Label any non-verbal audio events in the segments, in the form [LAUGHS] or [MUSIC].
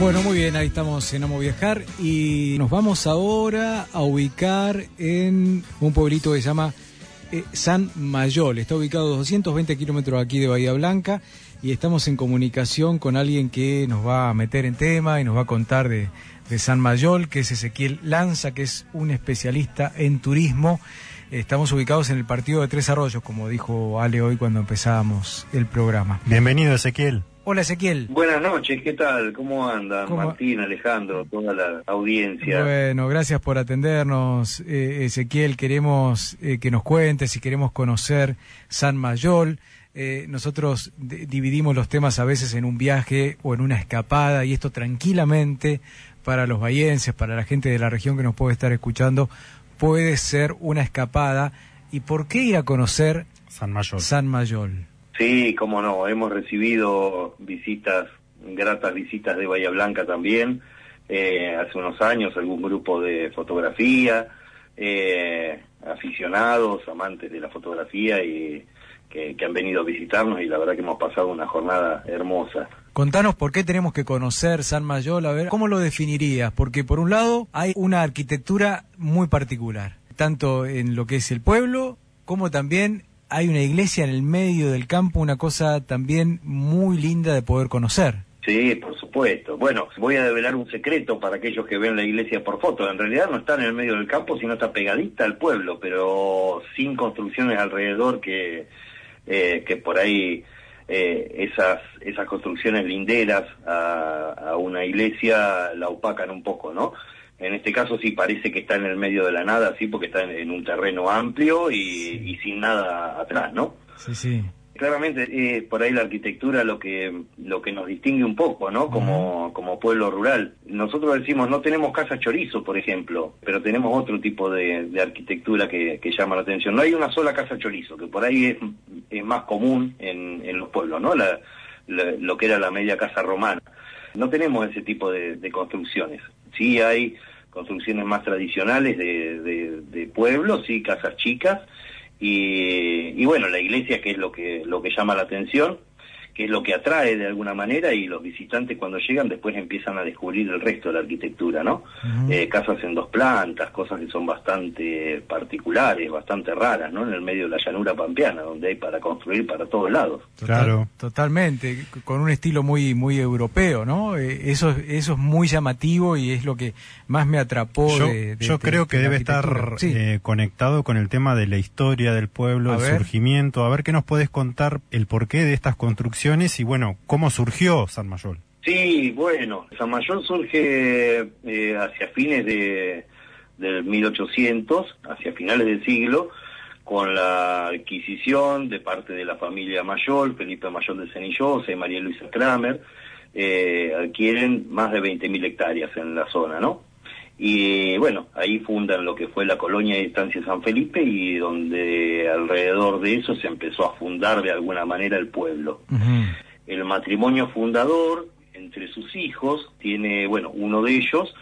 Bueno, muy bien, ahí estamos en Amo Viajar y nos vamos ahora a ubicar en un pueblito que se llama eh, San Mayol. Está ubicado a 220 kilómetros aquí de Bahía Blanca y estamos en comunicación con alguien que nos va a meter en tema y nos va a contar de, de San Mayol, que es Ezequiel Lanza, que es un especialista en turismo. Estamos ubicados en el partido de Tres Arroyos, como dijo Ale hoy cuando empezábamos el programa. Bienvenido, Ezequiel. Hola Ezequiel. Buenas noches, ¿qué tal? ¿Cómo andan? ¿Cómo? Martín, Alejandro, toda la audiencia. Bueno, gracias por atendernos, eh, Ezequiel. Queremos eh, que nos cuentes y queremos conocer San Mayol. Eh, nosotros dividimos los temas a veces en un viaje o en una escapada y esto tranquilamente para los bahienses, para la gente de la región que nos puede estar escuchando, puede ser una escapada. ¿Y por qué ir a conocer San Mayor. San Mayol? Sí, cómo no, hemos recibido visitas, gratas visitas de Bahía Blanca también, eh, hace unos años algún grupo de fotografía, eh, aficionados, amantes de la fotografía y que, que han venido a visitarnos y la verdad que hemos pasado una jornada hermosa. Contanos por qué tenemos que conocer San Mayol, a ver, ¿cómo lo definirías? Porque por un lado hay una arquitectura muy particular, tanto en lo que es el pueblo, como también hay una iglesia en el medio del campo, una cosa también muy linda de poder conocer. Sí, por supuesto. Bueno, voy a develar un secreto para aquellos que ven la iglesia por foto. En realidad no está en el medio del campo, sino está pegadita al pueblo, pero sin construcciones alrededor que, eh, que por ahí eh, esas, esas construcciones linderas a, a una iglesia la opacan un poco, ¿no? En este caso sí parece que está en el medio de la nada, sí, porque está en, en un terreno amplio y, y sin nada atrás, ¿no? Sí, sí. Claramente eh, por ahí la arquitectura lo que lo que nos distingue un poco, ¿no? Como como pueblo rural. Nosotros decimos no tenemos casa chorizo, por ejemplo, pero tenemos otro tipo de, de arquitectura que, que llama la atención. No hay una sola casa chorizo, que por ahí es, es más común en, en los pueblos, ¿no? La, la- lo que era la media casa romana. No tenemos ese tipo de, de construcciones. Sí hay construcciones más tradicionales de, de, pueblos, sí, casas chicas, y, y bueno, la iglesia que es lo que, lo que llama la atención, que es lo que atrae de alguna manera y los visitantes cuando llegan después empiezan a descubrir el resto de la arquitectura, ¿no? Eh, casas en dos plantas, cosas que son bastante particulares, bastante raras, ¿no? En el medio de la llanura pampeana, donde hay para construir para todos lados. Total- Claro. Totalmente, con un estilo muy muy europeo, ¿no? Eh, eso, es- eso es muy llamativo y es lo que más me atrapó Yo, de, de- yo de- creo que de debe estar. Sí. eh, conectado con el tema de la historia del pueblo, A el ver. surgimiento. A ver qué nos puedes contar el porqué de estas construcciones y bueno, cómo surgió San Mayol. Sí, bueno, San Mayor surge eh, hacia fines de, del 1800, hacia finales del siglo, con la adquisición de parte de la familia Mayol, Felipe Mayol de Cenillosa y María Luisa Kramer, eh, adquieren más de 20.000 hectáreas en la zona, ¿no? Y bueno, ahí fundan lo que fue la colonia de Estancia San Felipe y donde alrededor de eso se empezó a fundar de alguna manera el pueblo el matrimonio fundador entre sus hijos tiene, bueno, uno de ellos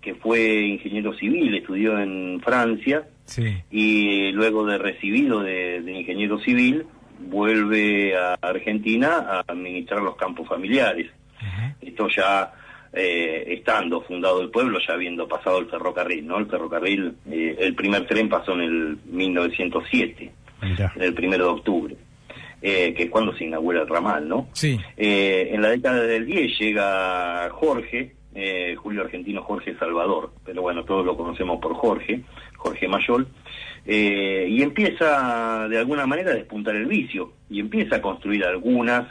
que fue ingeniero civil, estudió en Francia Sí. y luego de recibido de, de ingeniero civil vuelve a Argentina a administrar los campos familiares. Esto ya eh, estando fundado el pueblo, ya habiendo pasado el ferrocarril, ¿no? El ferrocarril, eh, el primer tren pasó en el 1907, Mirá. el primero de octubre, eh, que es cuando se inaugura el ramal, ¿no? Sí. Eh, en la década del 10 llega Jorge, Julio Argentino Jorge Salvador, pero bueno, todos lo conocemos por Jorge, Jorge Mayol, y empieza de alguna manera a despuntar el vicio, y empieza a construir algunas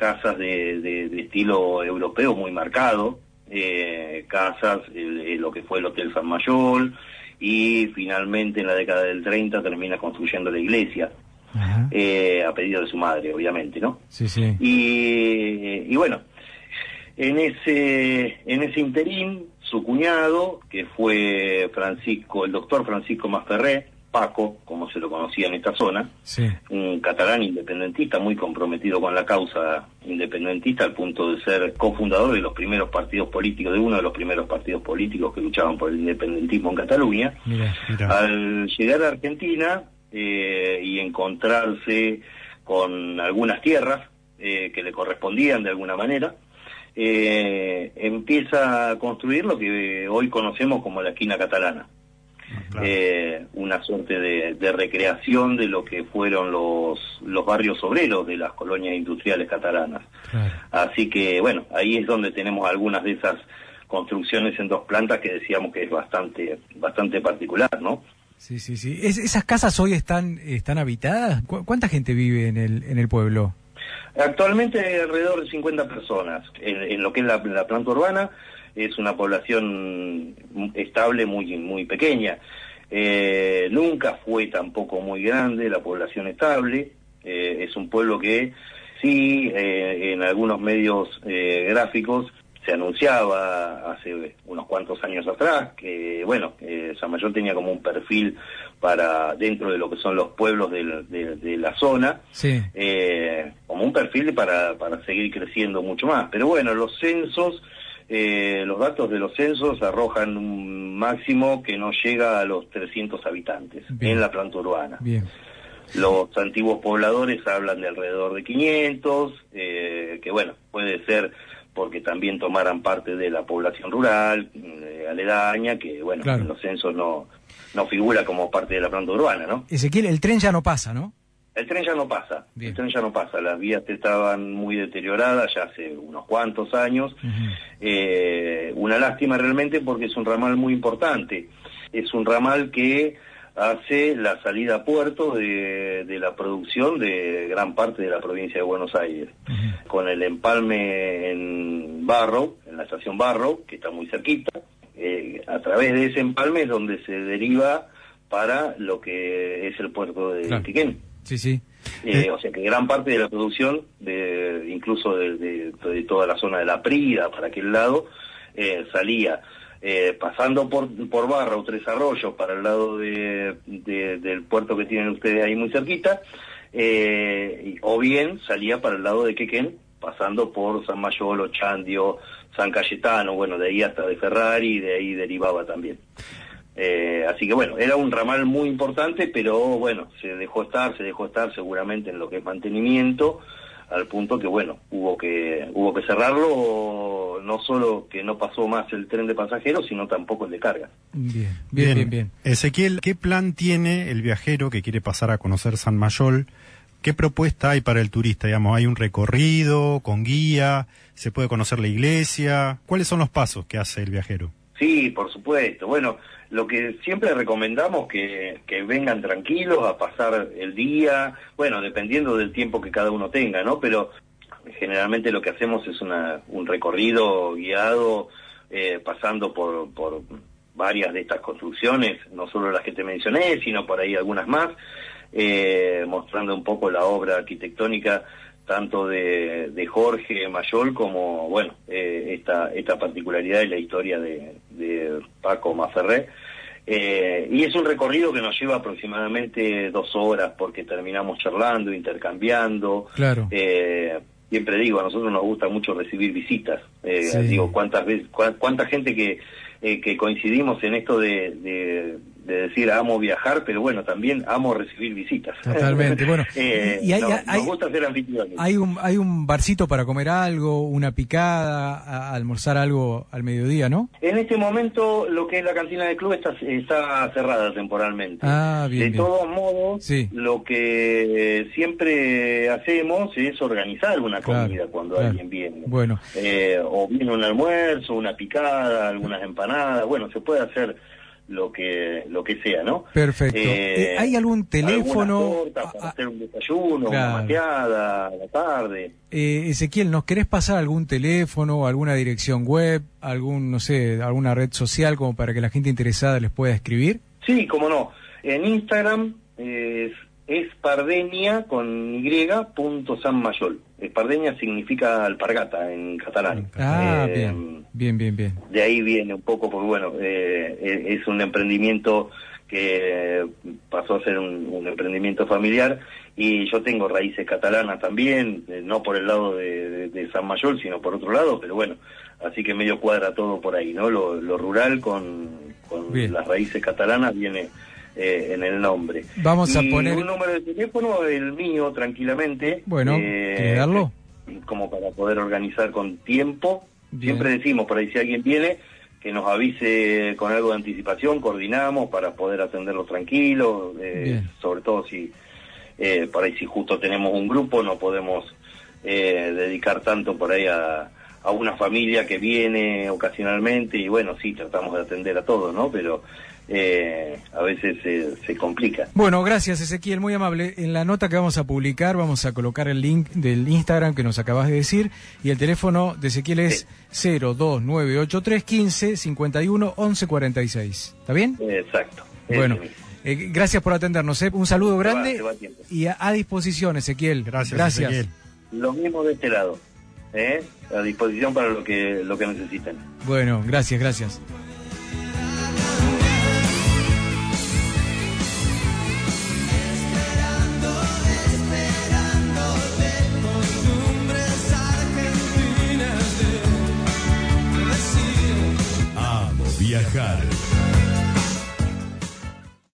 casas de, de- de estilo europeo muy marcado, eh, casas, el- lo que fue el Hotel San Mayol, y finalmente en la década del 30 termina construyendo la iglesia, eh, a pedido de su madre, obviamente, ¿no? Sí, sí. Y, y bueno, en ese, en ese interín, su cuñado, que fue Francisco, el doctor Francisco Masferré, Paco, como se lo conocía en esta zona, Sí. un catalán independentista muy comprometido con la causa independentista al punto de ser cofundador de los primeros partidos políticos, de uno de los primeros partidos políticos que luchaban por el independentismo en Cataluña. Mira. Al llegar a Argentina eh, y encontrarse con algunas tierras eh, que le correspondían de alguna manera, eh, empieza a construir lo que hoy conocemos como la esquina catalana. Claro. Eh, una suerte de, de recreación de lo que fueron los, los barrios obreros de las colonias industriales catalanas. Claro. Así que, bueno, ahí es donde tenemos algunas de esas construcciones en dos plantas que decíamos que es bastante, bastante particular, ¿no? Sí, sí, sí. Es- ¿Esas casas hoy están, están habitadas? ¿Cu- ¿Cuánta gente vive en el, en el pueblo? Actualmente alrededor de 50 personas. En, en lo que es la, la planta urbana es una población estable muy, muy pequeña. Eh, nunca fue tampoco muy grande la población estable. Eh, es un pueblo que sí, eh, en algunos medios eh, gráficos se anunciaba hace unos cuantos años atrás que, bueno, eh, San Mayor tenía como un perfil para dentro de lo que son los pueblos de- de la zona, Sí. eh, como un perfil para, para seguir creciendo mucho más. Pero bueno, los censos, eh, los datos de los censos arrojan un máximo que no llega a los 300 habitantes Bien. en la planta urbana. Bien. Los antiguos pobladores hablan de alrededor de 500, eh, que bueno, puede ser porque también tomaran parte de la población rural, eh, aledaña, que bueno, Claro. en los censos no, no figura como parte de la planta urbana, ¿no? Ezequiel, el tren ya no pasa, ¿no? El tren ya no pasa, Bien. el tren ya no pasa, las vías estaban muy deterioradas ya hace unos cuantos años, eh, una lástima realmente porque es un ramal muy importante, es un ramal que hace la salida a puerto de, de la producción de gran parte de la provincia de Buenos Aires, con el empalme en Barrow, en la estación Barrow, que está muy cerquita, eh, a través de ese empalme es donde se deriva para lo que es el puerto de Claro. Quequén. Sí, sí. Eh, Eh. o sea que gran parte de la producción, de, incluso de, de- de toda la zona de la Prida, para aquel lado, eh, salía eh, pasando por, por Barra o Tres Arroyos para el lado de, de- del puerto que tienen ustedes ahí muy cerquita, eh, o bien salía para el lado de Quequén, pasando por San Mayolo, Chandio, San Cayetano, bueno, de ahí hasta de Ferrari, y de ahí derivaba también. Eh, así que bueno, era un ramal muy importante, pero bueno, se dejó estar, se dejó estar seguramente en lo que es mantenimiento, al punto que bueno, hubo que hubo que cerrarlo, no solo que no pasó más el tren de pasajeros, sino tampoco el de carga. Bien, bien, bien, bien. Ezequiel, ¿qué plan tiene el viajero que quiere pasar a conocer San Mayol? ¿Qué propuesta hay para el turista? Digamos, ¿hay un recorrido con guía? ¿Se puede conocer la iglesia? ¿Cuáles son los pasos que hace el viajero? Sí, por supuesto. Bueno, lo que siempre recomendamos que, que vengan tranquilos a pasar el día, bueno, dependiendo del tiempo que cada uno tenga, ¿no? Pero generalmente lo que hacemos es una, un recorrido guiado eh, pasando por, por varias de estas construcciones, no solo las que te mencioné, sino por ahí algunas más, eh, mostrando un poco la obra arquitectónica tanto de, de Jorge Mayol como, bueno, eh, esta, esta particularidad y la historia de, de Paco Maferré. Eh, y es un recorrido que nos lleva aproximadamente dos horas porque terminamos charlando, intercambiando. Claro. Eh, siempre digo, a nosotros nos gusta mucho recibir visitas. Eh, Sí. Digo, cuántas veces, cua- cuánta gente que, eh, que coincidimos en esto de, de, de decir amo viajar, pero bueno, también amo recibir visitas. [LAUGHS] Totalmente, bueno, Eh, y hay- nos, hay- nos gusta ser anfitriones. Hay un, hay un barcito para comer algo, una picada, a- almorzar algo al mediodía, ¿no? En este momento, lo que es la cantina del club está, está cerrada temporalmente. Ah, bien, de bien. todos modos, Sí. lo que siempre hacemos es organizar una Claro, comida cuando claro. alguien viene. Bueno, Eh, o viene un almuerzo, una picada, algunas empanadas, bueno, se puede hacer lo que lo que sea, ¿no? perfecto. Eh, Eh, ¿Hay algún teléfono? tortas para Ah, hacer un desayuno, Claro. una mateada a la tarde. eh, Ezequiel, ¿nos querés pasar algún teléfono, alguna dirección web, algún, no sé, alguna red social como para que la gente interesada les pueda escribir? Sí, cómo no. En Instagram es espardenia con y punto San Mayol. Espardenia significa alpargata en catalán. Ah, Eh, bien, bien, bien, bien. de ahí viene un poco, porque bueno, eh, eh, es un emprendimiento que pasó a ser un, un emprendimiento familiar y yo tengo raíces catalanas también, eh, no por el lado de, de- de San Mayol, sino por otro lado, pero bueno, así que medio cuadra todo por ahí, ¿no? Lo, lo rural con, con Bien. las raíces catalanas viene eh, en el nombre. Vamos a poner- un número de teléfono, el mío, tranquilamente. Bueno, eh, ¿querés darlo? como para poder organizar con tiempo. Siempre decimos, por ahí si alguien viene, que nos avise con algo de anticipación, coordinamos para poder atenderlo tranquilo, eh, sobre todo si eh, por ahí si justo tenemos un grupo no podemos eh, dedicar tanto por ahí a, a una familia que viene ocasionalmente y bueno, sí, tratamos de atender a todos, ¿no? Pero eh, a veces se complica. Bueno, gracias Ezequiel, muy amable. En la nota que vamos a publicar vamos a colocar el link del Instagram que nos acabas de decir y el teléfono de Ezequiel es sí. 02983 15 51 11 46. ¿Está bien? Exacto. Bueno. Eh, gracias por atendernos. ¿eh? Un saludo grande y a, disposición, Ezequiel. Gracias. gracias. Ezequiel. Lo mismo de este lado. ¿eh? A disposición para lo que, lo que necesiten. Bueno, gracias, gracias. Viajar.